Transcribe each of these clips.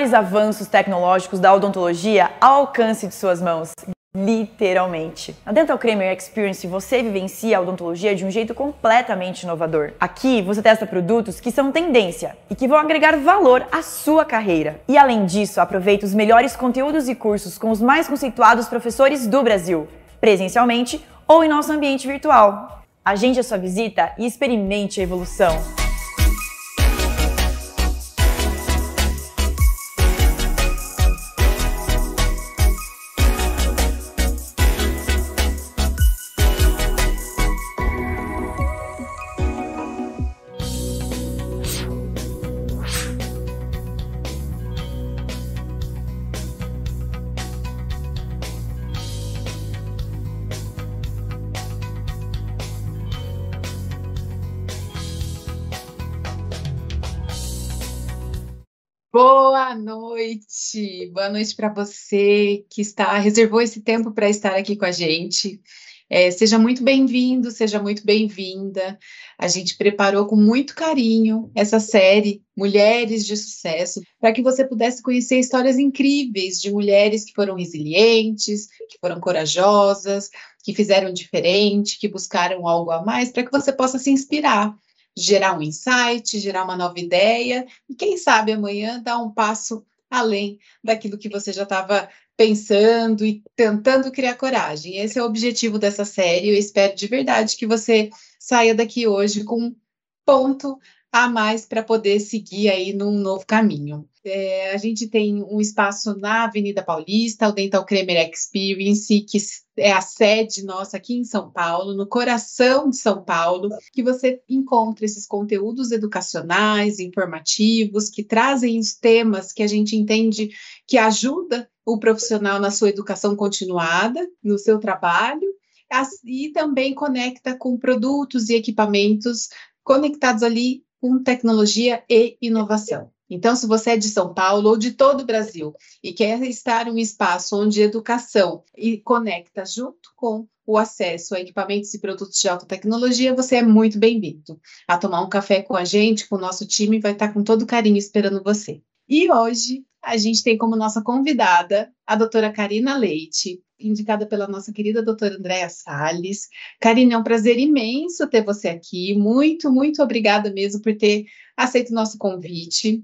maiores avanços tecnológicos da odontologia ao alcance de suas mãos. Literalmente. Na Dental Kramer Experience você vivencia a odontologia de um jeito completamente inovador. Aqui você testa produtos que são tendência e que vão agregar valor à sua carreira. E além disso, aproveita os melhores conteúdos e cursos com os mais conceituados professores do Brasil, presencialmente ou em nosso ambiente virtual. Agende a sua visita e experimente a evolução. Boa noite, boa noite para você que está reservou esse tempo para estar aqui com a gente. É, seja muito bem-vindo, seja muito bem-vinda. A gente preparou com muito carinho essa série Mulheres de Sucesso para que você pudesse conhecer histórias incríveis de mulheres que foram resilientes, que foram corajosas, que fizeram diferente, que buscaram algo a mais, para que você possa se inspirar gerar um insight, gerar uma nova ideia e quem sabe amanhã dar um passo além daquilo que você já estava pensando e tentando criar coragem. Esse é o objetivo dessa série. Eu espero de verdade que você saia daqui hoje com um ponto a mais para poder seguir aí num novo caminho. É, a gente tem um espaço na Avenida Paulista, o Dental Cremer Experience, que é a sede nossa aqui em São Paulo, no coração de São Paulo, que você encontra esses conteúdos educacionais, informativos, que trazem os temas que a gente entende que ajuda o profissional na sua educação continuada, no seu trabalho, e também conecta com produtos e equipamentos conectados ali com tecnologia e inovação. Então, se você é de São Paulo ou de todo o Brasil e quer estar em um espaço onde educação e conecta junto com o acesso a equipamentos e produtos de alta tecnologia, você é muito bem-vindo a tomar um café com a gente, com o nosso time, vai estar com todo carinho esperando você. E hoje a gente tem como nossa convidada a doutora Karina Leite, indicada pela nossa querida doutora Andréa Salles. Karina, é um prazer imenso ter você aqui. Muito, muito obrigada mesmo por ter aceito o nosso convite.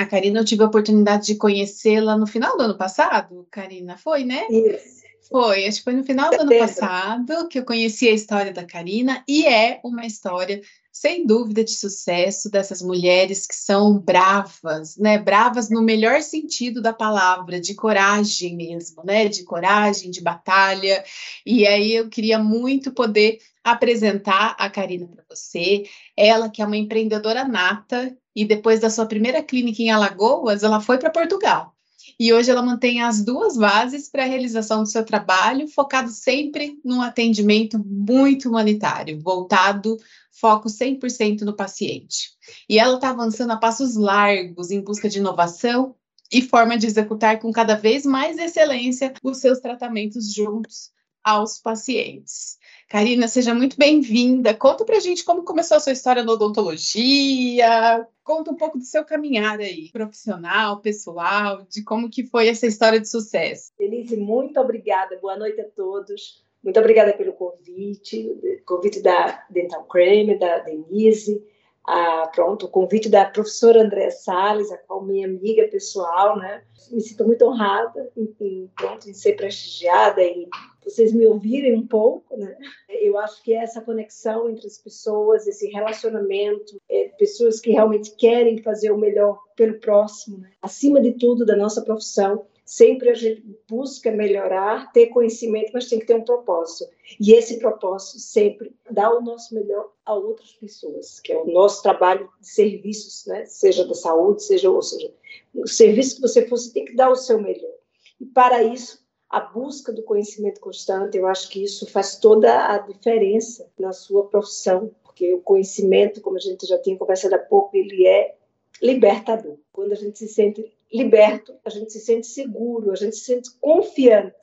A Karina, eu tive a oportunidade de conhecê-la no final do ano passado, Karina, foi, né? Isso. Foi, acho que foi no final do ano passado que eu conheci a história da Karina, e é uma história, sem dúvida, de sucesso dessas mulheres que são bravas, né? Bravas no melhor sentido da palavra, de coragem mesmo, né? De coragem, de batalha. E aí eu queria muito poder apresentar a Karina para você. Ela que é uma empreendedora nata, e depois da sua primeira clínica em Alagoas, ela foi para Portugal. E hoje ela mantém as duas bases para a realização do seu trabalho, focado sempre num atendimento muito humanitário, voltado, foco 100% no paciente. E ela está avançando a passos largos em busca de inovação e forma de executar com cada vez mais excelência os seus tratamentos juntos aos pacientes. Karina, seja muito bem-vinda. Conta pra gente como começou a sua história na odontologia. Conta um pouco do seu caminhar aí, profissional, pessoal, de como que foi essa história de sucesso. Denise, muito obrigada. Boa noite a todos. Muito obrigada pelo convite, convite da Dental Creme, da Denise, a, pronto, o convite da professora Andréa Salles, a qual minha amiga pessoal, né? Me sinto muito honrada em, em, pronto, em ser prestigiada e vocês me ouvirem um pouco, né? Eu acho que essa conexão entre as pessoas, esse relacionamento, é, pessoas que realmente querem fazer o melhor pelo próximo, né? acima de tudo da nossa profissão, sempre a gente busca melhorar, ter conhecimento, mas tem que ter um propósito. E esse propósito sempre dá o nosso melhor a outras pessoas, que é o nosso trabalho de serviços, né? seja da saúde, seja ou seja, o serviço que você for, você tem que dar o seu melhor. E para isso, a busca do conhecimento constante, eu acho que isso faz toda a diferença na sua profissão, porque o conhecimento, como a gente já tinha conversado há pouco, ele é libertador. Quando a gente se sente liberto, a gente se sente seguro, a gente se sente confiante.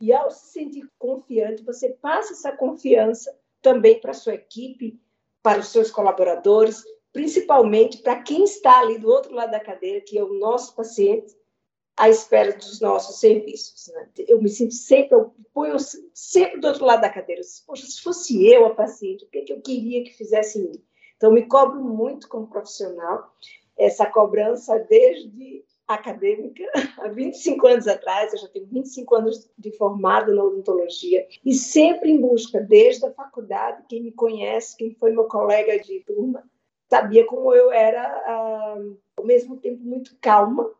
E ao se sentir confiante, você passa essa confiança também para a sua equipe, para os seus colaboradores, principalmente para quem está ali do outro lado da cadeira, que é o nosso paciente, à espera dos nossos serviços. Né? Eu me sinto sempre, eu ponho sempre do outro lado da cadeira. Poxa, se fosse eu a paciente, o que, é que eu queria que fizesse em mim? Então, me cobro muito como profissional, essa cobrança desde acadêmica, há 25 anos atrás, eu já tenho 25 anos de formada na odontologia, e sempre em busca, desde a faculdade, quem me conhece, quem foi meu colega de turma, sabia como eu era, ah, ao mesmo tempo, muito calma,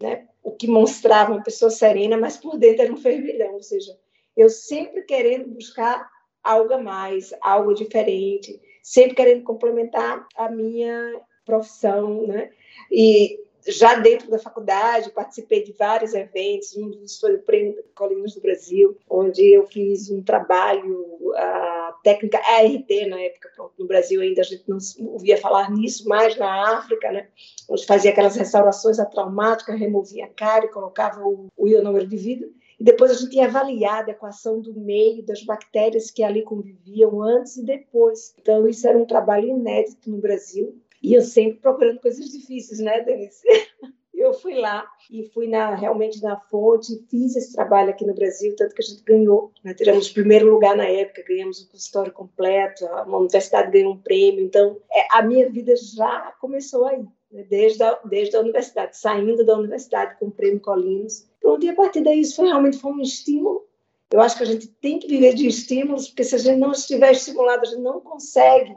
né? o que mostrava uma pessoa serena, mas por dentro era um fervilhão, ou seja, eu sempre querendo buscar algo a mais, algo diferente, sempre querendo complementar a minha profissão, né? E já dentro da faculdade, participei de vários eventos, um dos foi o Prêmio Colinas do Brasil, onde eu fiz um trabalho, a técnica ART na época, pronto, no Brasil ainda a gente não ouvia falar nisso, mas na África, né, onde fazia aquelas restaurações traumáticas, removia a cara e colocava o, o ionômero de vidro, e depois a gente ia avaliar a equação do meio das bactérias que ali conviviam antes e depois. Então, isso era um trabalho inédito no Brasil, e eu sempre procurando coisas difíceis, né, Denise? Eu fui lá e fui na, realmente na fonte, fiz esse trabalho aqui no Brasil, tanto que a gente ganhou. Né? Tiramos o primeiro lugar na época, ganhamos um consultório completo, a universidade ganhou um prêmio. Então, é, a minha vida já começou aí, né? desde, a, desde a universidade, saindo da universidade com o prêmio Colinos. Pronto, e a partir daí isso foi, realmente foi um estímulo. Eu acho que a gente tem que viver de estímulos, porque se a gente não estiver estimulado, a gente não consegue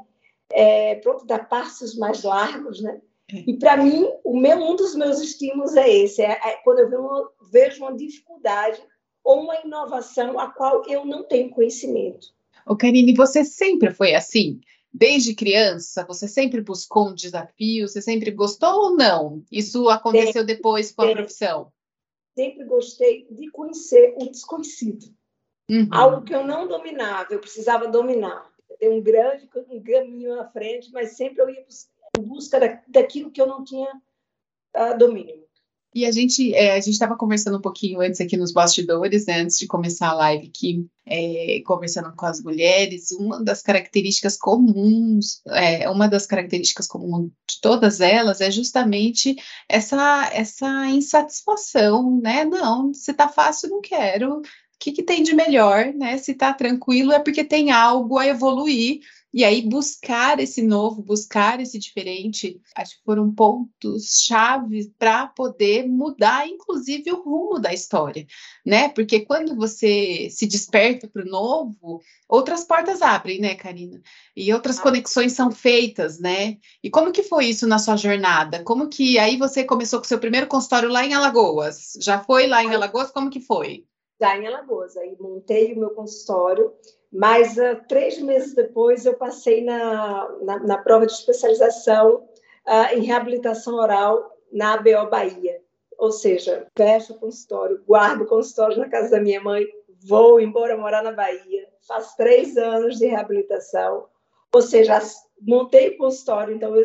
é, pronto, dar passos mais largos, né? É. E para mim, o meu, um dos meus estímulos é esse, é, é quando eu vejo uma, vejo uma dificuldade ou uma inovação a qual eu não tenho conhecimento. Ô, Karine, você sempre foi assim? Desde criança, você sempre buscou um desafio? Você sempre gostou ou não? Isso aconteceu sempre, depois com a sempre, profissão? Sempre gostei de conhecer o desconhecido. Uhum. Algo que eu não dominava, eu precisava dominar ter um grande um caminho à frente, mas sempre eu ia em busca da, daquilo que eu não tinha uh, domínio. E a gente é, a gente estava conversando um pouquinho antes aqui nos bastidores, né, antes de começar a live aqui, é, conversando com as mulheres, uma das características comuns, é, uma das características comuns de todas elas é justamente essa essa insatisfação, né? Não, se tá fácil, não quero que, que tem de melhor, né? Se está tranquilo é porque tem algo a evoluir. E aí, buscar esse novo, buscar esse diferente, acho que foram pontos chave para poder mudar, inclusive, o rumo da história, né? Porque quando você se desperta para o novo, outras portas abrem, né, Karina? E outras conexões são feitas, né? E como que foi isso na sua jornada? Como que aí você começou com o seu primeiro consultório lá em Alagoas? Já foi lá em Alagoas? Como que foi? Já em Alagoas. Aí montei o meu consultório, mas uh, três meses depois eu passei na, na, na prova de especialização uh, em reabilitação oral na ABO Bahia. Ou seja, fecho o consultório, guardo o consultório na casa da minha mãe, vou embora morar na Bahia, faço três anos de reabilitação, ou seja, montei o consultório, então eu,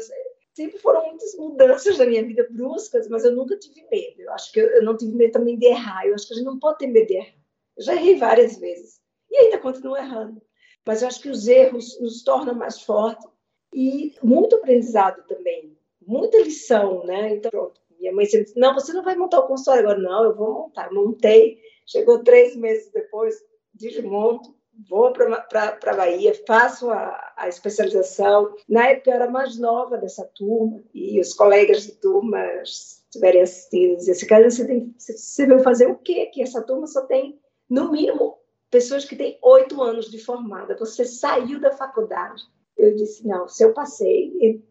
sempre foram muitas mudanças na minha vida bruscas, mas eu nunca tive medo. Eu acho que eu, eu não tive medo também de errar. Eu acho que a gente não pode ter medo de errar. Eu já errei várias vezes e ainda continuo errando. Mas eu acho que os erros nos tornam mais fortes e muito aprendizado também, muita lição, né? Então, pronto. Minha mãe sempre disse: não, você não vai montar o consultório agora, não. Eu vou montar. Montei. Chegou três meses depois, desmonto vou para a Bahia, faço a, a, especialização. Na época eu era mais nova dessa turma e os colegas de turma estiverem assistindo diziam assim, cara, você, tem, você veio fazer o quê? Que essa turma só tem, no mínimo, pessoas que têm oito anos de formada. Você saiu da faculdade. Eu disse, não, se eu passei,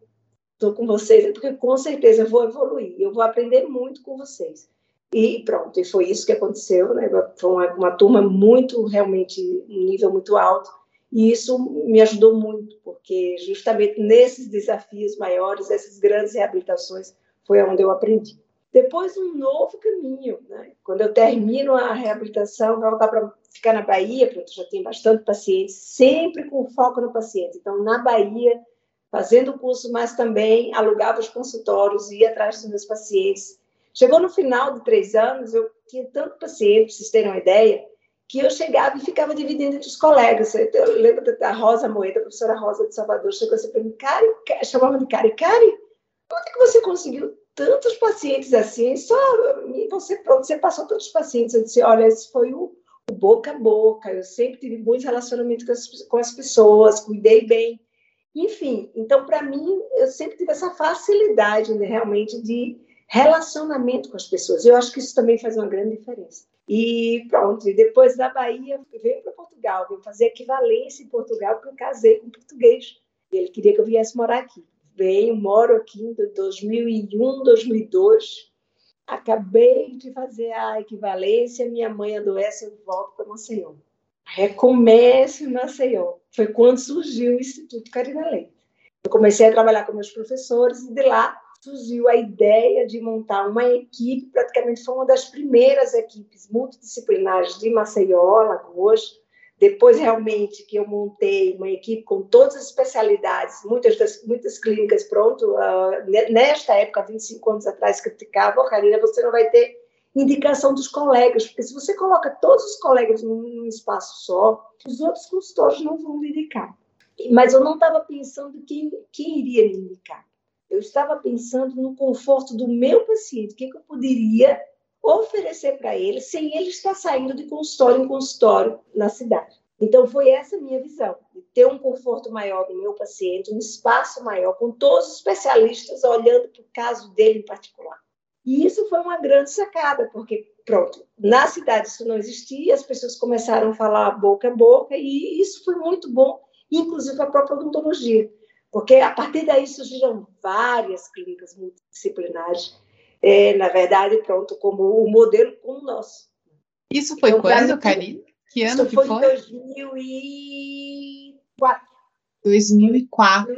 estou com vocês, é porque com certeza eu vou evoluir, eu vou aprender muito com vocês. E pronto, e foi isso que aconteceu, né? Foi uma, uma turma muito, realmente, um nível muito alto. E isso me ajudou muito, porque justamente nesses desafios maiores, essas grandes reabilitações, foi onde eu aprendi. Depois, um novo caminho. Né? Quando eu termino a reabilitação, voltar para ficar na Bahia, porque eu já tenho bastante pacientes, sempre com foco no paciente. Então, na Bahia, fazendo o curso, mas também alugava os consultórios, ia atrás dos meus pacientes, Chegou no final de três anos, eu tinha tanto paciente, para vocês terem uma ideia, que eu chegava e ficava dividindo entre os colegas. Eu lembro da Rosa Moeda, a professora Rosa de Salvador, chegou assim para mim, Cari, chamava de Cari, Cari, onde é que você conseguiu tantos pacientes assim? Só você, pronto, você passou tantos pacientes. Eu disse, olha, esse foi o, o boca a boca, eu sempre tive bons relacionamentos com as, com as pessoas, cuidei bem. Enfim, então, para mim, eu sempre tive essa facilidade, né, realmente, de relacionamento com as pessoas. Eu acho que isso também faz uma grande diferença. E pronto, e depois da Bahia, veio para Portugal, veio fazer equivalência em Portugal, porque eu casei com um português. Ele queria que eu viesse morar aqui. Venho, moro aqui em 2001, 2002. Acabei de fazer a equivalência, minha mãe adoece, eu volto para Maceió. Recomeço em Maceió. Foi quando surgiu o Instituto Carina Leite. Eu comecei a trabalhar com meus professores e de lá surgiu a ideia de montar uma equipe, praticamente foi uma das primeiras equipes multidisciplinares de Maceió, Alagoas. Depois, realmente, que eu montei uma equipe com todas as especialidades, muitas, das, muitas clínicas, pronto. Uh, nesta época, 25 anos atrás, criticavam, Karina, você não vai ter indicação dos colegas, porque se você coloca todos os colegas num, num espaço só, os outros consultores não vão me indicar. Mas eu não estava pensando quem, quem iria me indicar. Eu estava pensando no conforto do meu paciente, o que, que eu poderia oferecer para ele sem ele estar saindo de consultório em consultório na cidade. Então, foi essa minha visão, de ter um conforto maior do meu paciente, um espaço maior, com todos os especialistas olhando para o caso dele em particular. E isso foi uma grande sacada, porque, pronto, na cidade isso não existia, as pessoas começaram a falar boca a boca, e isso foi muito bom, inclusive a própria odontologia. Porque a partir daí surgiram várias clínicas multidisciplinares, é, na verdade, pronto, como o modelo como o nosso. Isso foi então, quando, Karine? Que ano que foi? foi? 2004. 2004.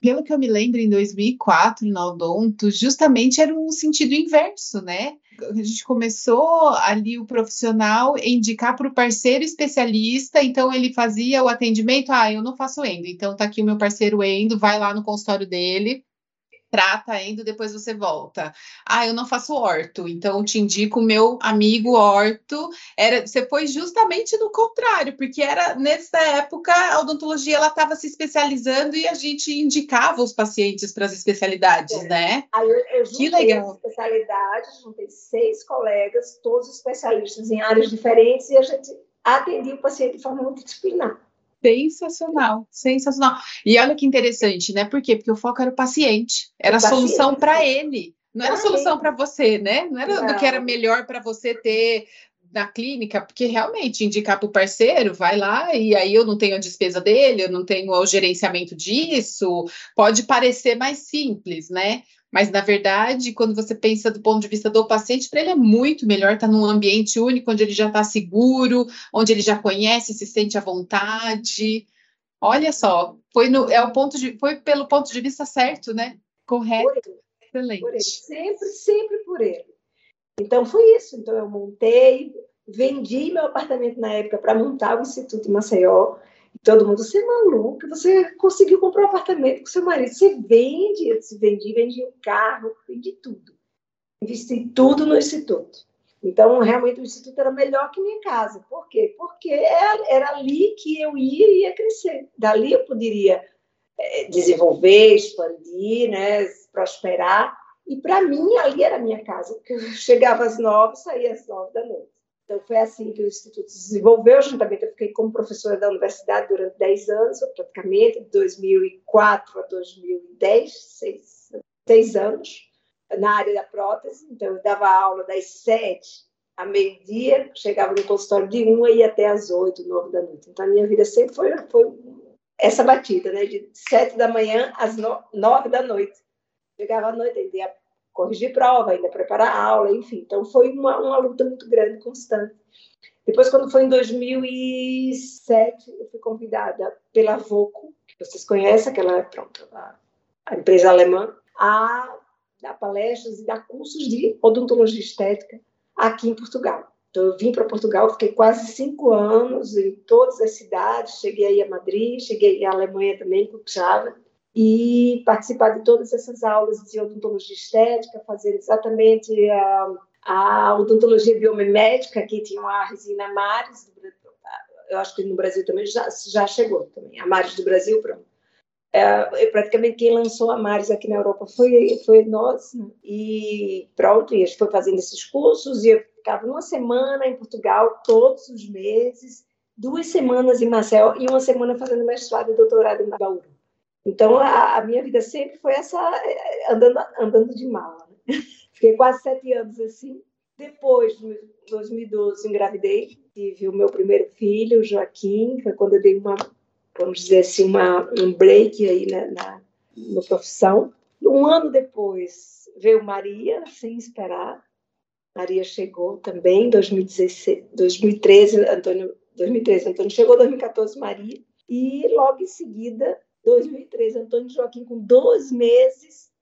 Pelo que eu me lembro, em 2004, na Odonto, justamente era um sentido inverso, né? A gente começou ali o profissional indicar para o parceiro especialista, então ele fazia o atendimento, ah, eu não faço endo, então tá aqui o meu parceiro endo, vai lá no consultório dele, trata indo, depois você volta. Ah, eu não faço orto, então te indico o meu amigo orto. Era, você foi justamente no contrário, porque era nessa época a odontologia ela estava se especializando e a gente indicava os pacientes para as especialidades, é. né? Aí eu, eu que legal. especialidades, juntei seis colegas, todos especialistas em áreas diferentes, e a gente atendia o paciente de forma multidisciplinar. Sensacional, sensacional. E olha que interessante, né? Por quê? Porque o foco era o paciente, era a solução para ele, não era a solução para você, né? Não era não. do que era melhor para você ter na clínica, porque realmente indicar para o parceiro, vai lá e aí eu não tenho a despesa dele, eu não tenho o gerenciamento disso, pode parecer mais simples, né? Mas, na verdade, quando você pensa do ponto de vista do paciente, para ele é muito melhor estar num ambiente único, onde ele já está seguro, onde ele já conhece, se sente à vontade. Olha só, foi, no, é o ponto de, foi pelo ponto de vista certo, né? Correto. Excelente. Por ele. Sempre, sempre por ele. Então, foi isso. Então, eu montei, vendi meu apartamento na época para montar o Instituto Maceió. Todo mundo, você é maluca, você conseguiu comprar um apartamento com seu marido, você vende, eu disse, vendi, vendi o um carro, vendi tudo. Investi tudo no Instituto. Então, realmente, o Instituto era melhor que minha casa. Por quê? Porque era, era ali que eu ia e ia crescer. Dali eu poderia é, desenvolver, expandir, né, prosperar. E, para mim, ali era a minha casa. Porque eu chegava às nove, saía às nove da noite. Então, foi assim que o Instituto se desenvolveu. Juntamente, eu fiquei como professora da universidade durante 10 anos, praticamente, de 2004 a 2010, seis, seis anos, na área da prótese. Então, eu dava aula das 7 a meio-dia, chegava no consultório de 1 e ia até às 8, 9 da noite. Então, a minha vida sempre foi, foi essa batida, né? de 7 da manhã às 9 da noite. Chegava à noite, ia corrigir prova, ainda preparar aula, enfim. Então, foi uma, uma luta muito grande, constante. Depois, quando foi em 2007, eu fui convidada pela Voco, que vocês conhecem, aquela pronto, a, a empresa alemã, a dar palestras e dar cursos de odontologia estética aqui em Portugal. Então, eu vim para Portugal, fiquei quase cinco anos em todas as cidades, cheguei aí a Madrid, cheguei à Alemanha também, Cuxhaven, e participar de todas essas aulas de odontologia estética, fazer exatamente a, a odontologia biomimética, que tinha a resina Mares, eu acho que no Brasil também já, já chegou também, a Mares do Brasil, pronto. É, praticamente quem lançou a Mares aqui na Europa foi, foi nós, né? e pronto, e a gente foi fazendo esses cursos, e eu ficava uma semana em Portugal, todos os meses, duas semanas em Marcel e uma semana fazendo mestrado e doutorado em Bauru. Então, a, a minha vida sempre foi essa, é, andando, andando de mala. Né? Fiquei quase sete anos assim. Depois, em 2012, engravidei, tive o meu primeiro filho, Joaquim, foi quando eu dei uma, vamos dizer assim, uma, um break aí na, na, na profissão. Um ano depois, veio Maria, sem esperar. Maria chegou também, em 2013, Antônio, 2013, Antônio chegou, 2014, Maria. E logo em seguida, 2013, Antônio Joaquim, com 12 meses,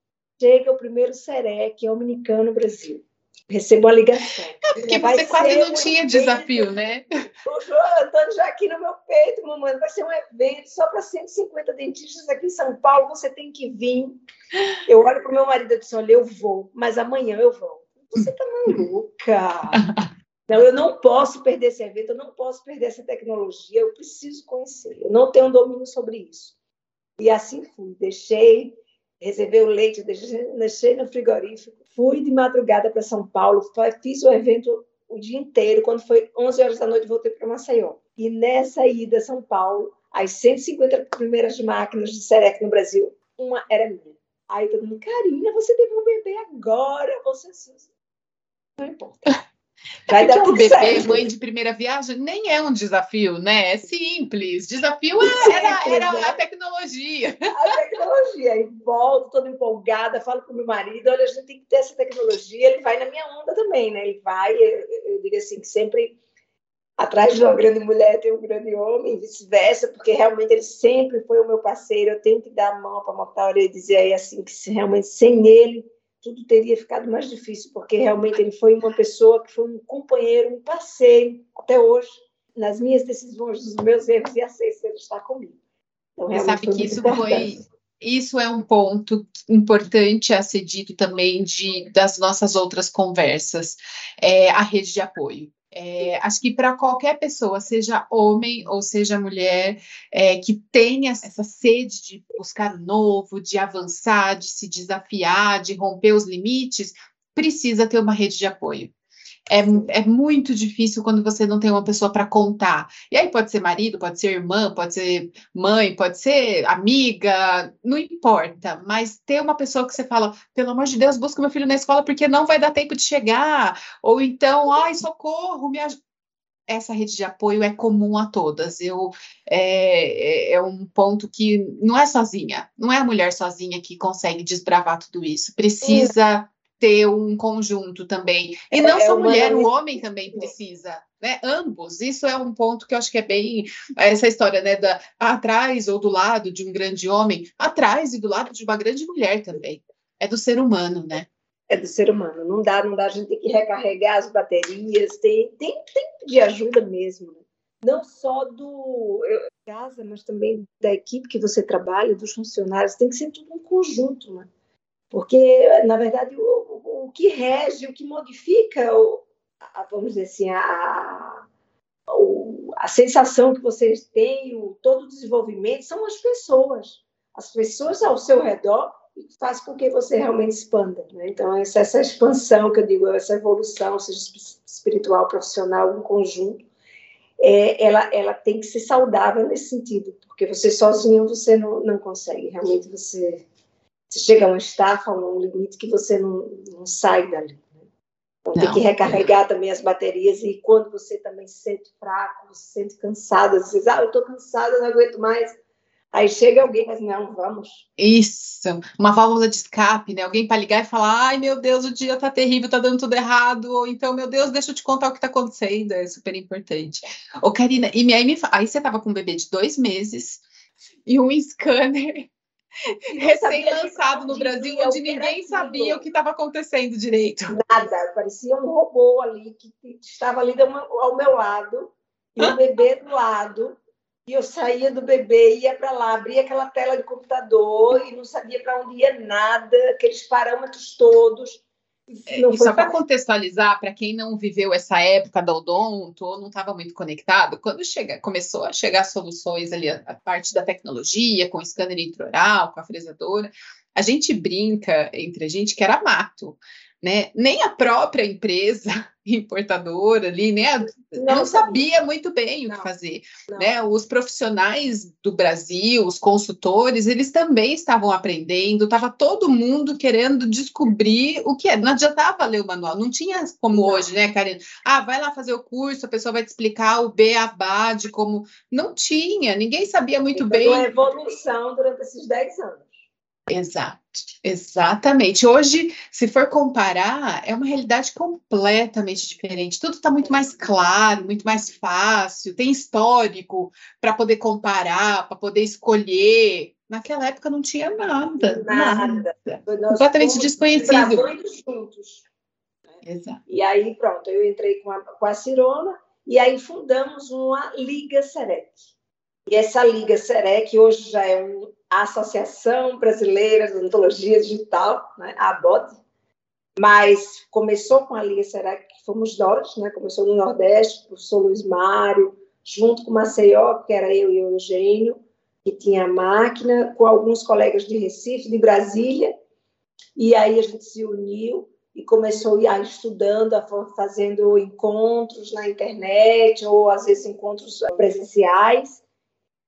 chega o primeiro SERE, que é o Dominicano Brasil. Recebo a ligação. É porque você quase não tinha evento. desafio, né? O João Antônio já aqui no meu peito, mamãe, vai ser um evento só para 150 dentistas aqui em São Paulo, você tem que vir. Eu olho para o meu marido e disse, olha, eu vou, mas amanhã eu vou. Você está maluca? Então, eu não posso perder esse evento, eu não posso perder essa tecnologia, eu preciso conhecer, eu não tenho domínio sobre isso. E assim fui, deixei reservei o leite, deixei, no frigorífico, fui de madrugada para São Paulo, fiz o evento o dia inteiro, quando foi 11 horas da noite voltei para Maceió. E nessa ida a São Paulo, as 150 primeiras máquinas de Serec no Brasil, uma era minha. Aí todo mundo, Karina, você teve um bebê agora, você... Não importa. Vai dar tudo bebê, certo. mãe de primeira viagem, nem é um desafio, né? É simples. Desafio é, era, era né? a tecnologia. A tecnologia. E volto toda empolgada, falo com meu marido, olha, a gente tem que ter essa tecnologia. Ele vai na minha onda também, né? Ele vai, eu, eu digo assim, que sempre atrás de uma grande mulher tem um grande homem, vice-versa, porque realmente ele sempre foi o meu parceiro. Eu tenho que dar a mão para mostrar e dizer aí assim que se realmente sem ele tudo teria ficado mais difícil, porque realmente ele foi uma pessoa que foi um companheiro, um parceiro, até hoje, nas minhas decisões, nos meus erros, e aceito ele estar comigo. Então, Você sabe que isso foi. Isso é um ponto importante a ser dito também de, das nossas outras conversas, é, a rede de apoio. É, acho que para qualquer pessoa, seja homem ou seja mulher, é, que tenha essa sede de buscar o novo, de avançar, de se desafiar, de romper os limites, precisa ter uma rede de apoio. É, é muito difícil quando você não tem uma pessoa para contar. E aí pode ser marido, pode ser irmã, pode ser mãe, pode ser amiga, não importa. Mas ter uma pessoa que você fala, pelo amor de Deus, busca meu filho na escola porque não vai dar tempo de chegar. Ou então, ai, socorro, me ajuda essa rede de apoio é comum a todas. Eu é, é, é, um ponto que não é sozinha, não é a mulher sozinha que consegue desbravar tudo isso. Precisa ter um conjunto também. E é, não é, só mulher, o homem também precisa. Né? Ambos. Isso é um ponto que eu acho que é bem essa história, né? Da, atrás ou do lado de um grande homem, atrás e do lado de uma grande mulher também. É do ser humano, né? É do ser humano. Não dá, não dá. A gente tem que recarregar as baterias, tem, tem, tem pedir ajuda mesmo. Né? Não só do eu, casa, mas também da equipe que você trabalha, dos funcionários. Tem que ser tudo um conjunto, né? Porque, na verdade, o, o que rege, o que modifica, o, a, vamos dizer assim, a, a sensação que vocês têm, o, todo o desenvolvimento, são as pessoas. As pessoas ao seu redor faz com que você realmente expanda. Né? Então, essa, essa expansão que eu digo, essa evolução, seja espiritual, profissional, em conjunto, é, ela, ela tem que ser saudável nesse sentido, porque você sozinho você não, não consegue. Realmente você você chega a uma estafa, a um limite que você não, não sai dali. Né? Então não. tem que recarregar também as baterias e quando você também se sente fraco, você se sente cansado, às vezes, ah, eu estou cansada, não aguento mais. Aí chega alguém, mas não, vamos. Isso, uma válvula de escape, né? Alguém para ligar e falar: ai meu Deus, o dia tá terrível, tá dando tudo errado, ou então, meu Deus, deixa eu te contar o que tá acontecendo, é super importante. Ô, Karina, e aí, me, aí você tava com um bebê de dois meses e um scanner recém-lançado no Brasil, onde ninguém sabia o que estava acontecendo direito. Nada, parecia um robô ali que estava ali ao meu lado, e o bebê do lado, e eu saía do bebê, ia para lá, abria aquela tela de computador e não sabia para onde ia nada, aqueles parâmetros todos. É, e só para contextualizar, para quem não viveu essa época da odonto ou não estava muito conectado, quando chega, começou a chegar soluções ali, a, a parte da tecnologia, com o scanner intraoral, com a fresadora, a gente brinca entre a gente que era mato né? Nem a própria empresa importadora ali, né? Não, não sabia muito bem não, o que fazer, não. né? Os profissionais do Brasil, os consultores, eles também estavam aprendendo, estava todo mundo querendo descobrir o que é. Não adiantava ler o manual, não tinha como hoje, né, Karina? Ah, vai lá fazer o curso, a pessoa vai te explicar o beabá de como. Não tinha, ninguém sabia muito então, bem. Uma evolução durante esses 10 anos. Exato, exatamente. Hoje, se for comparar, é uma realidade completamente diferente. Tudo está muito mais claro, muito mais fácil, tem histórico para poder comparar, para poder escolher. Naquela época não tinha nada. Nada. nada. Completamente desconhecido. juntos. Né? Exato. E aí, pronto, eu entrei com a, com a Cirona e aí fundamos uma Liga Serec. E essa Liga Serec hoje já é um a Associação Brasileira de Odontologia Digital, né, a ABOD, mas começou com a Liga Será que fomos nós, né, começou no Nordeste, o professor Luiz Mário, junto com Maceió, que era eu e o Eugênio, que tinha a máquina, com alguns colegas de Recife, de Brasília, e aí a gente se uniu e começou a ir estudando, fazendo encontros na internet, ou às vezes encontros presenciais,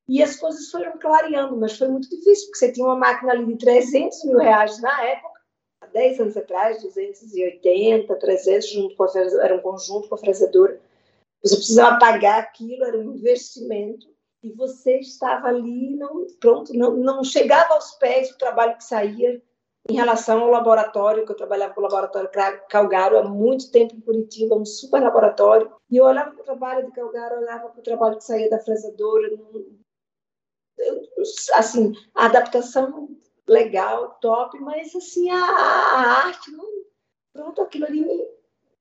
e as coisas foram clareando, mas foi muito difícil, porque você tinha uma máquina ali de 300 mil reais na época, há 10 anos atrás, 280, 300, junto com a, era um conjunto com a fresadora. Você precisava pagar aquilo, era um investimento, e você estava ali, não, pronto, não, não chegava aos pés do trabalho que saía em relação ao laboratório, que eu trabalhava com o laboratório Calgaro há muito tempo em Curitiba, um super laboratório, e eu olhava para o trabalho de Calgaro, olhava para o trabalho que saía da fresadora, não, assim, a adaptação legal, top, mas assim, a, a arte, não, pronto, aquilo ali me,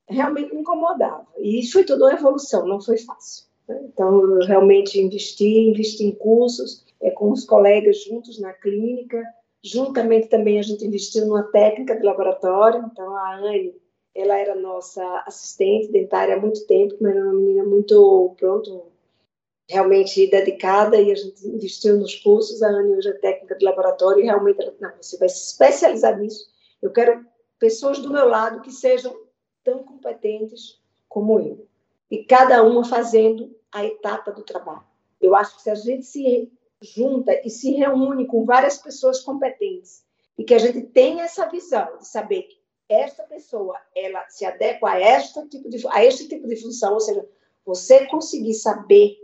realmente me incomodava. E isso foi toda uma evolução, não foi fácil. Né? Então, eu realmente investi, investi em cursos, é, com os colegas juntos na clínica, juntamente também a gente investiu numa técnica de laboratório, então a Anne, ela era nossa assistente dentária há muito tempo, mas era uma menina muito, pronto, realmente dedicada e a gente investiu nos cursos. A Anne hoje é técnica de laboratório e realmente ela, não, você vai se especializar nisso. Eu quero pessoas do meu lado que sejam tão competentes como eu. E cada uma fazendo a etapa do trabalho. Eu acho que se a gente se junta e se reúne com várias pessoas competentes e que a gente tenha essa visão de saber que esta pessoa ela se adequa a, esta tipo de, a este tipo de função, ou seja, você conseguir saber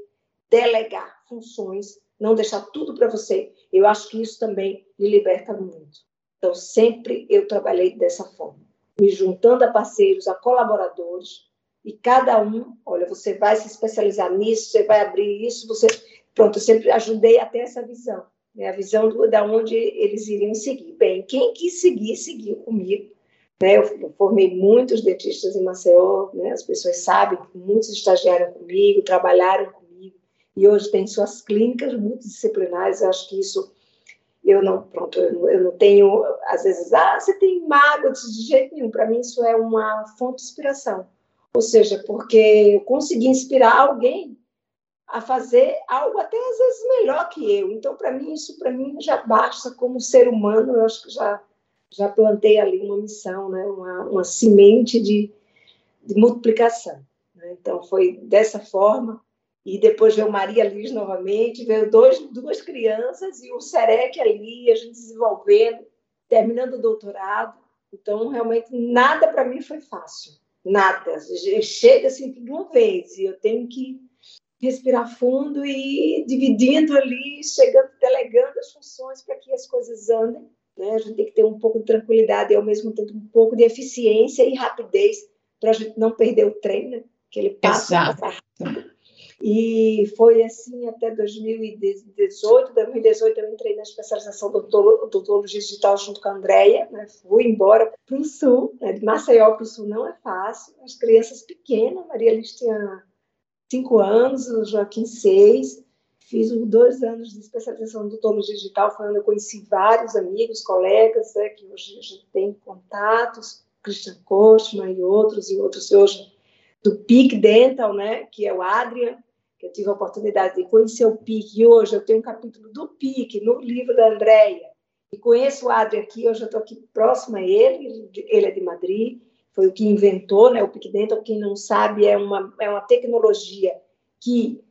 delegar funções, não deixar tudo para você. Eu acho que isso também me liberta muito. Então, sempre eu trabalhei dessa forma, me juntando a parceiros, a colaboradores, e cada um, olha, você vai se especializar nisso, você vai abrir isso, você. Pronto, eu sempre ajudei a ter essa visão, né? a visão do, da onde eles iriam seguir. Bem, quem quis seguir, seguiu comigo. Né? Eu formei muitos dentistas em Maceió, né? as pessoas sabem muitos estagiaram comigo, trabalharam e hoje tem suas clínicas multidisciplinares. Eu acho que isso eu não, pronto, eu não tenho, às vezes, ah, você tem mágoa de jeito nenhum. Para mim, isso é uma fonte de inspiração. Ou seja, porque eu consegui inspirar alguém a fazer algo até às vezes melhor que eu. Então, para mim, isso para mim já basta como ser humano. Eu acho que já já plantei ali uma missão, né? uma, uma semente de, de multiplicação. Né? Então, foi dessa forma e depois veio Maria Liz novamente, veio dois, duas crianças e o Serec ali, a gente desenvolvendo, terminando o doutorado. Então, realmente, nada para mim foi fácil. Nada. Chega assim de uma vez e eu tenho que respirar fundo e ir dividindo ali, chegando, delegando as funções para que as coisas andem. Né? A gente tem que ter um pouco de tranquilidade e, ao mesmo tempo, um pouco de eficiência e rapidez para a gente não perder o trem, né? que ele passa, passa rápido. E foi assim até 2018. 2018 eu entrei na especialização do odontologia digital junto com a Andrea, né? fui embora para o sul, né? de Maceió para o sul não é fácil. As crianças pequenas, Maria Liz tinha cinco anos, o Joaquim seis. Fiz dois anos de especialização em odontologia digital, foi onde eu conheci vários amigos, colegas, né? que hoje a gente tem contatos Christian Kochman e outros, e outros hoje do PIC Dental, né, que é o Adrian, que eu tive a oportunidade de conhecer o PIC, e hoje eu tenho um capítulo do PIC no livro da Andrea, e conheço o Adrian aqui, hoje eu estou aqui próxima a ele, ele é de Madrid, foi o que inventou, né, o PIC Dental, quem não sabe, é uma, é uma tecnologia que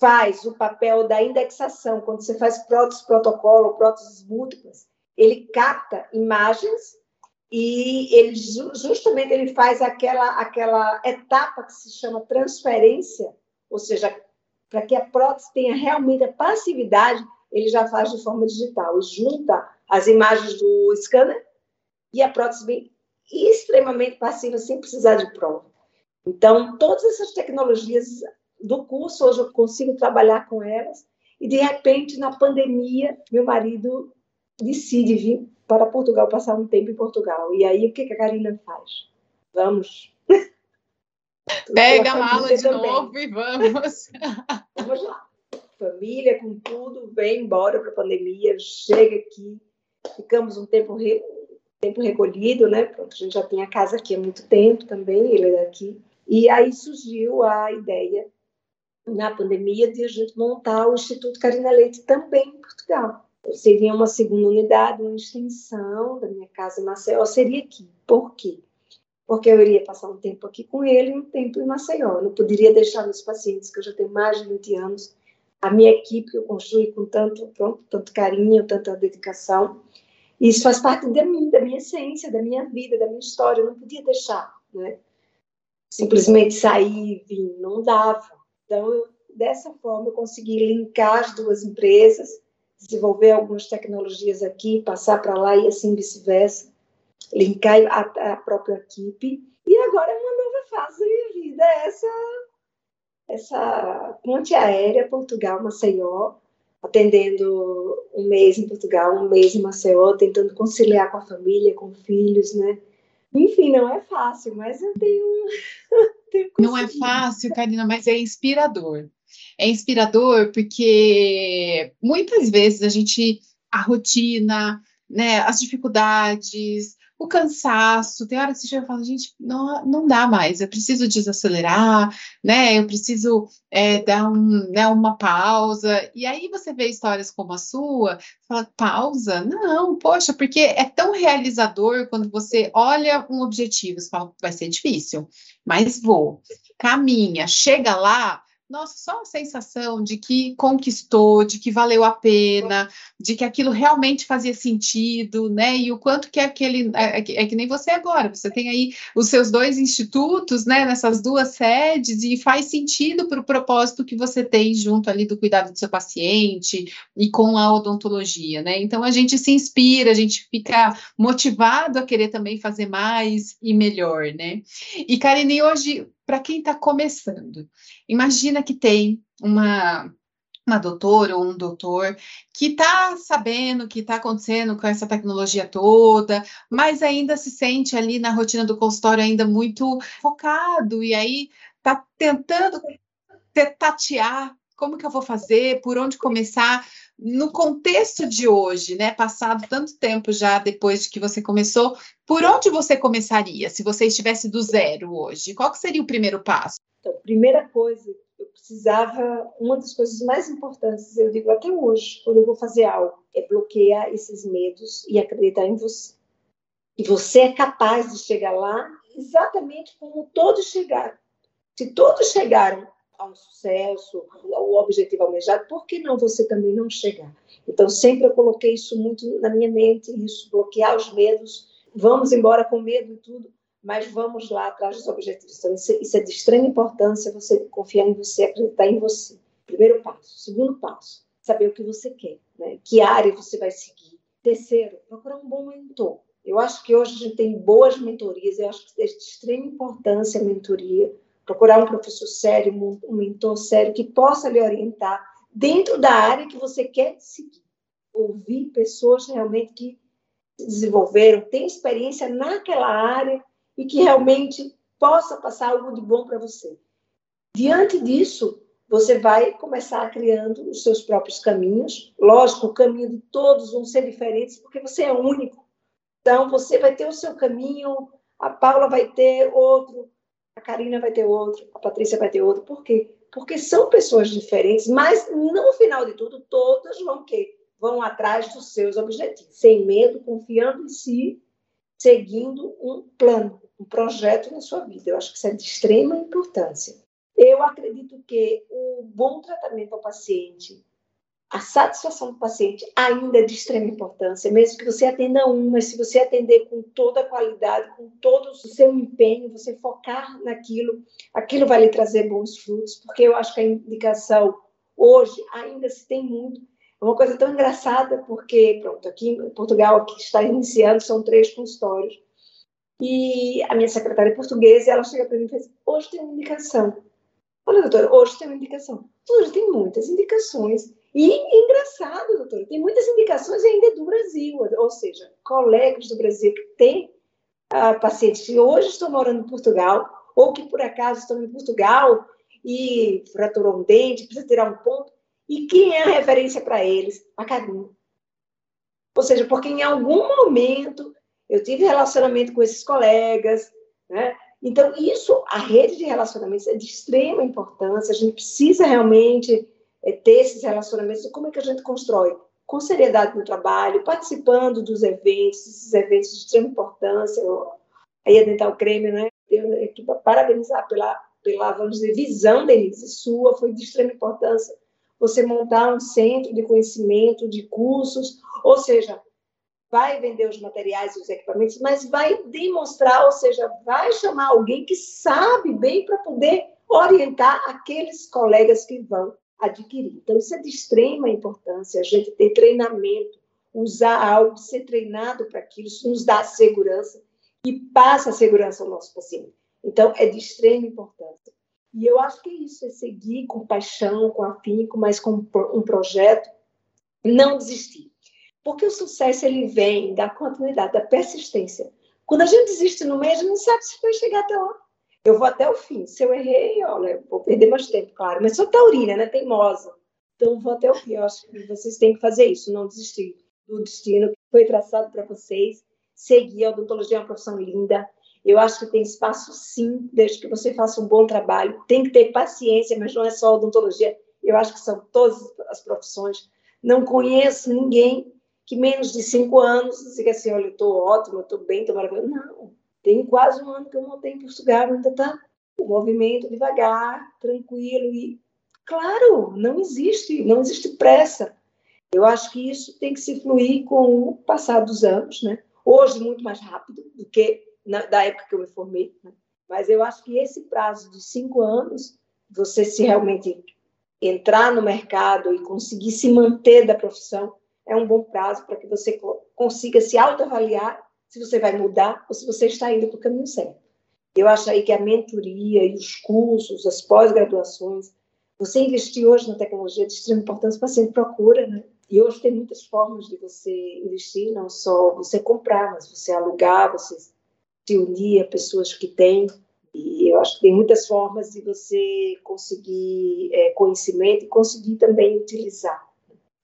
faz o papel da indexação, quando você faz prótese protocolo, próteses múltiplas, ele capta imagens e ele justamente ele faz aquela aquela etapa que se chama transferência, ou seja, para que a prótese tenha realmente a passividade, ele já faz de forma digital e junta as imagens do scanner e a prótese bem extremamente passiva sem precisar de prova. Então, todas essas tecnologias do curso hoje eu consigo trabalhar com elas e de repente na pandemia meu marido decide vir para Portugal, passar um tempo em Portugal. E aí, o que a Karina faz? Vamos. Pega a mala de também. novo e vamos. vamos lá. Família com tudo, vem embora para a pandemia, chega aqui, ficamos um tempo, re... tempo recolhido, né? Pronto, a gente já tem a casa aqui há muito tempo também, ele é daqui. E aí surgiu a ideia, na pandemia, de a gente montar o Instituto Carina Leite também em Portugal seria uma segunda unidade, uma extensão da minha casa em Maceió, seria aqui. Por quê? Porque eu iria passar um tempo aqui com ele e um tempo em Maceió. Eu não poderia deixar meus pacientes, que eu já tenho mais de 20 anos, a minha equipe que eu construí com tanto, pronto, tanto carinho, tanta dedicação. Isso faz parte de mim, da minha essência, da minha vida, da minha história. Eu não podia deixar, né? Simplesmente sair e vir, não dava. Então, eu, dessa forma, eu consegui linkar as duas empresas desenvolver algumas tecnologias aqui, passar para lá e assim vice-versa, linkar a, a, própria equipe. E agora é uma nova fase da minha vida, essa essa ponte aérea Portugal-Maceió, atendendo um mês em Portugal, um mês em Maceió, tentando conciliar com a família, com filhos, né? Enfim, não é fácil, mas eu tenho. tenho não é fácil, Karina, mas é inspirador é inspirador porque muitas vezes a gente, a rotina, né, as dificuldades, o cansaço, tem hora que você chega e fala, gente, não, não dá mais, eu preciso desacelerar, né, eu preciso é, dar um, né, uma pausa, e aí você vê histórias como a sua, fala, pausa? Não, poxa, porque é tão realizador quando você olha um objetivo, você fala, vai ser difícil, mas vou, caminha, chega lá, nossa, só a sensação de que conquistou, de que valeu a pena, de que aquilo realmente fazia sentido, né? E o quanto que aquele. É, é, é, que nem você agora, você tem aí os seus dois institutos, né, nessas duas sedes, e faz sentido para o propósito que você tem junto ali do cuidado do seu paciente e com a odontologia, né? Então a gente se inspira, a gente fica motivado a querer também fazer mais e melhor, né? E Karine, hoje para quem está começando. Imagina que tem uma uma doutora ou um doutor que está sabendo o que está acontecendo com essa tecnologia toda, mas ainda se sente ali na rotina do consultório ainda muito focado e aí está tentando tatear como que eu vou fazer, por onde começar no contexto de hoje, né? Passado tanto tempo já depois de que você começou, por onde você começaria se você estivesse do zero hoje? Qual seria o primeiro passo? Então, primeira coisa, eu precisava, uma das coisas mais importantes, eu digo até hoje, quando eu vou fazer algo, é bloquear esses medos e acreditar em você. E você é capaz de chegar lá exatamente como todos chegaram. Se todos chegaram a um sucesso, ao objetivo almejado, por que não você também não chegar? Então, sempre eu coloquei isso muito na minha mente, isso, bloquear os medos, vamos embora com medo e tudo, mas vamos lá atrás dos objetivos. Então, isso, isso é de extrema importância, você confiar em você, acreditar em você. Primeiro passo. Segundo passo, saber o que você quer, né? que área você vai seguir. Terceiro, procurar um bom mentor. Eu acho que hoje a gente tem boas mentorias, eu acho que é de extrema importância a mentoria, procurar um professor sério, um mentor sério que possa lhe orientar dentro da área que você quer seguir. Ouvir pessoas realmente que se desenvolveram, têm experiência naquela área e que realmente possa passar algo de bom para você. Diante disso, você vai começar criando os seus próprios caminhos. Lógico, o caminho de todos vão ser diferentes, porque você é único. Então, você vai ter o seu caminho, a Paula vai ter outro, a Karina vai ter outro, a Patrícia vai ter outro. Por quê? Porque são pessoas diferentes, mas no final de tudo, todas vão que vão atrás dos seus objetivos, sem medo, confiando em si, seguindo um plano, um projeto na sua vida. Eu acho que isso é de extrema importância. Eu acredito que o bom tratamento ao paciente, a satisfação do paciente ainda é de extrema importância, mesmo que você atenda um, mas se você atender com toda a qualidade, com todo o seu empenho, você focar naquilo, aquilo vai lhe trazer bons frutos, porque eu acho que a indicação hoje ainda se tem muito. É uma coisa tão engraçada, porque, pronto, aqui em Portugal, que está iniciando, são três consultórios, e a minha secretária portuguesa, ela chega para mim e faz, hoje tem uma indicação. Olha, doutora, hoje tem uma indicação. Hoje tem muitas indicações e engraçado, doutora, tem muitas indicações ainda do Brasil, ou seja, colegas do Brasil que têm uh, pacientes que hoje estão morando em Portugal, ou que por acaso estão em Portugal e fraturou um dente, precisa tirar um ponto, e quem é a referência para eles? A Karina. Ou seja, porque em algum momento eu tive relacionamento com esses colegas, né? Então, isso, a rede de relacionamentos é de extrema importância, a gente precisa realmente é, ter esses relacionamentos. E como é que a gente constrói? Com seriedade no trabalho, participando dos eventos, esses eventos de extrema importância. Aí a Dental Creme, né? Parabenizar pela, pela, vamos dizer, visão, Denise, sua, foi de extrema importância você montar um centro de conhecimento, de cursos, ou seja, vai vender os materiais e os equipamentos, mas vai demonstrar, ou seja, vai chamar alguém que sabe bem para poder orientar aqueles colegas que vão adquirir. Então, isso é de extrema importância, a gente ter treinamento, usar algo, ser treinado para aquilo, isso nos dá segurança e passa a segurança ao nosso paciente. Então, é de extrema importância. E eu acho que é isso, é seguir com paixão, com afinco, mas com um projeto, não desistir. Porque o sucesso, ele vem da continuidade, da persistência. Quando a gente desiste no meio, a gente não sabe se vai chegar até lá eu vou até o fim. Se eu errei, olha, vou perder mais tempo, claro. Mas sou taurina, né? Teimosa. Então, vou até o fim. Eu acho que vocês têm que fazer isso, não desistir do destino que foi traçado para vocês. Seguir. A odontologia é uma profissão linda. Eu acho que tem espaço, sim, desde que você faça um bom trabalho. Tem que ter paciência, mas não é só odontologia. Eu acho que são todas as profissões. Não conheço ninguém que menos de cinco anos diga assim, olha, eu estou ótimo, estou bem, estou maravilhoso. Não, tem quase um ano que eu montei em Portugal, ainda está o movimento devagar, tranquilo e claro, não existe, não existe pressa. Eu acho que isso tem que se fluir com o passar dos anos, né? Hoje muito mais rápido do que na, da época que eu me formei, né? mas eu acho que esse prazo de cinco anos, você se realmente entrar no mercado e conseguir se manter da profissão, é um bom prazo para que você consiga se autoavaliar se você vai mudar ou se você está indo para o caminho certo. Eu acho aí que a mentoria e os cursos, as pós-graduações, você investir hoje na tecnologia é de extrema importância, o paciente procura, né? E hoje tem muitas formas de você investir, não só você comprar, mas você alugar, você se unir a pessoas que têm. E eu acho que tem muitas formas de você conseguir é, conhecimento e conseguir também utilizar.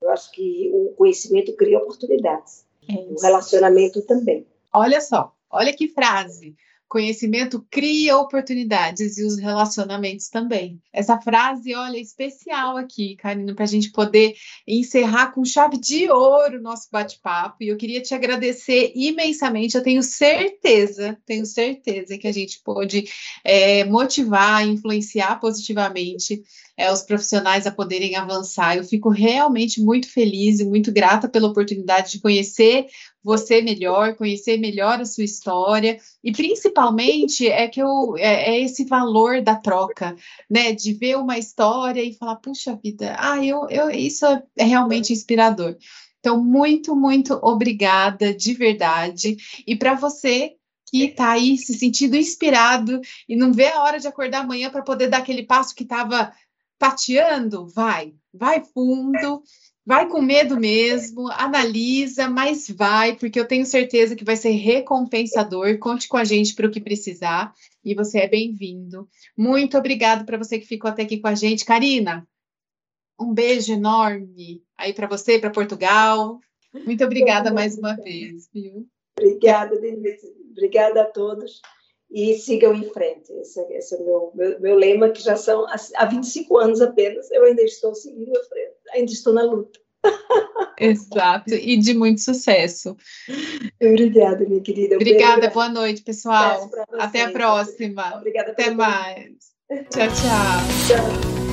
Eu acho que o conhecimento cria oportunidades, é o relacionamento também. Olha só, olha que frase. Conhecimento cria oportunidades e os relacionamentos também. Essa frase, olha, é especial aqui, Karina, para a gente poder encerrar com chave de ouro o nosso bate-papo. E eu queria te agradecer imensamente. Eu tenho certeza, tenho certeza que a gente pôde é, motivar, influenciar positivamente é, os profissionais a poderem avançar. Eu fico realmente muito feliz e muito grata pela oportunidade de conhecer você melhor, conhecer melhor a sua história e principalmente é que eu é, é, esse valor da troca, né? De ver uma história e falar, puxa vida, ah, eu, eu isso é realmente inspirador. Então, muito, muito obrigada de verdade. E para você que está aí se sentindo inspirado e não vê a hora de acordar amanhã para poder dar aquele passo que estava tateando, vai, vai fundo, vai com medo mesmo, analisa, mas vai, porque eu tenho certeza que vai ser recompensador. Conte com a gente para o que precisar e você é bem-vindo. Muito obrigado para você que ficou até aqui com a gente, Karina. Um beijo enorme aí para você, para Portugal. Muito obrigada mais uma vez, viu? Obrigada, Denise. Obrigada a todos e sigam em frente. Esse, esse é o meu, meu, meu, lema, que já são há 25 anos apenas. Eu ainda estou seguindo em frente, ainda estou na luta. Exato, e de muito sucesso. Obrigada, minha querida. Um Obrigada, beijo. boa noite, pessoal. Até a próxima. Obrigada. Até mais. Tchau, tchau. Tchau.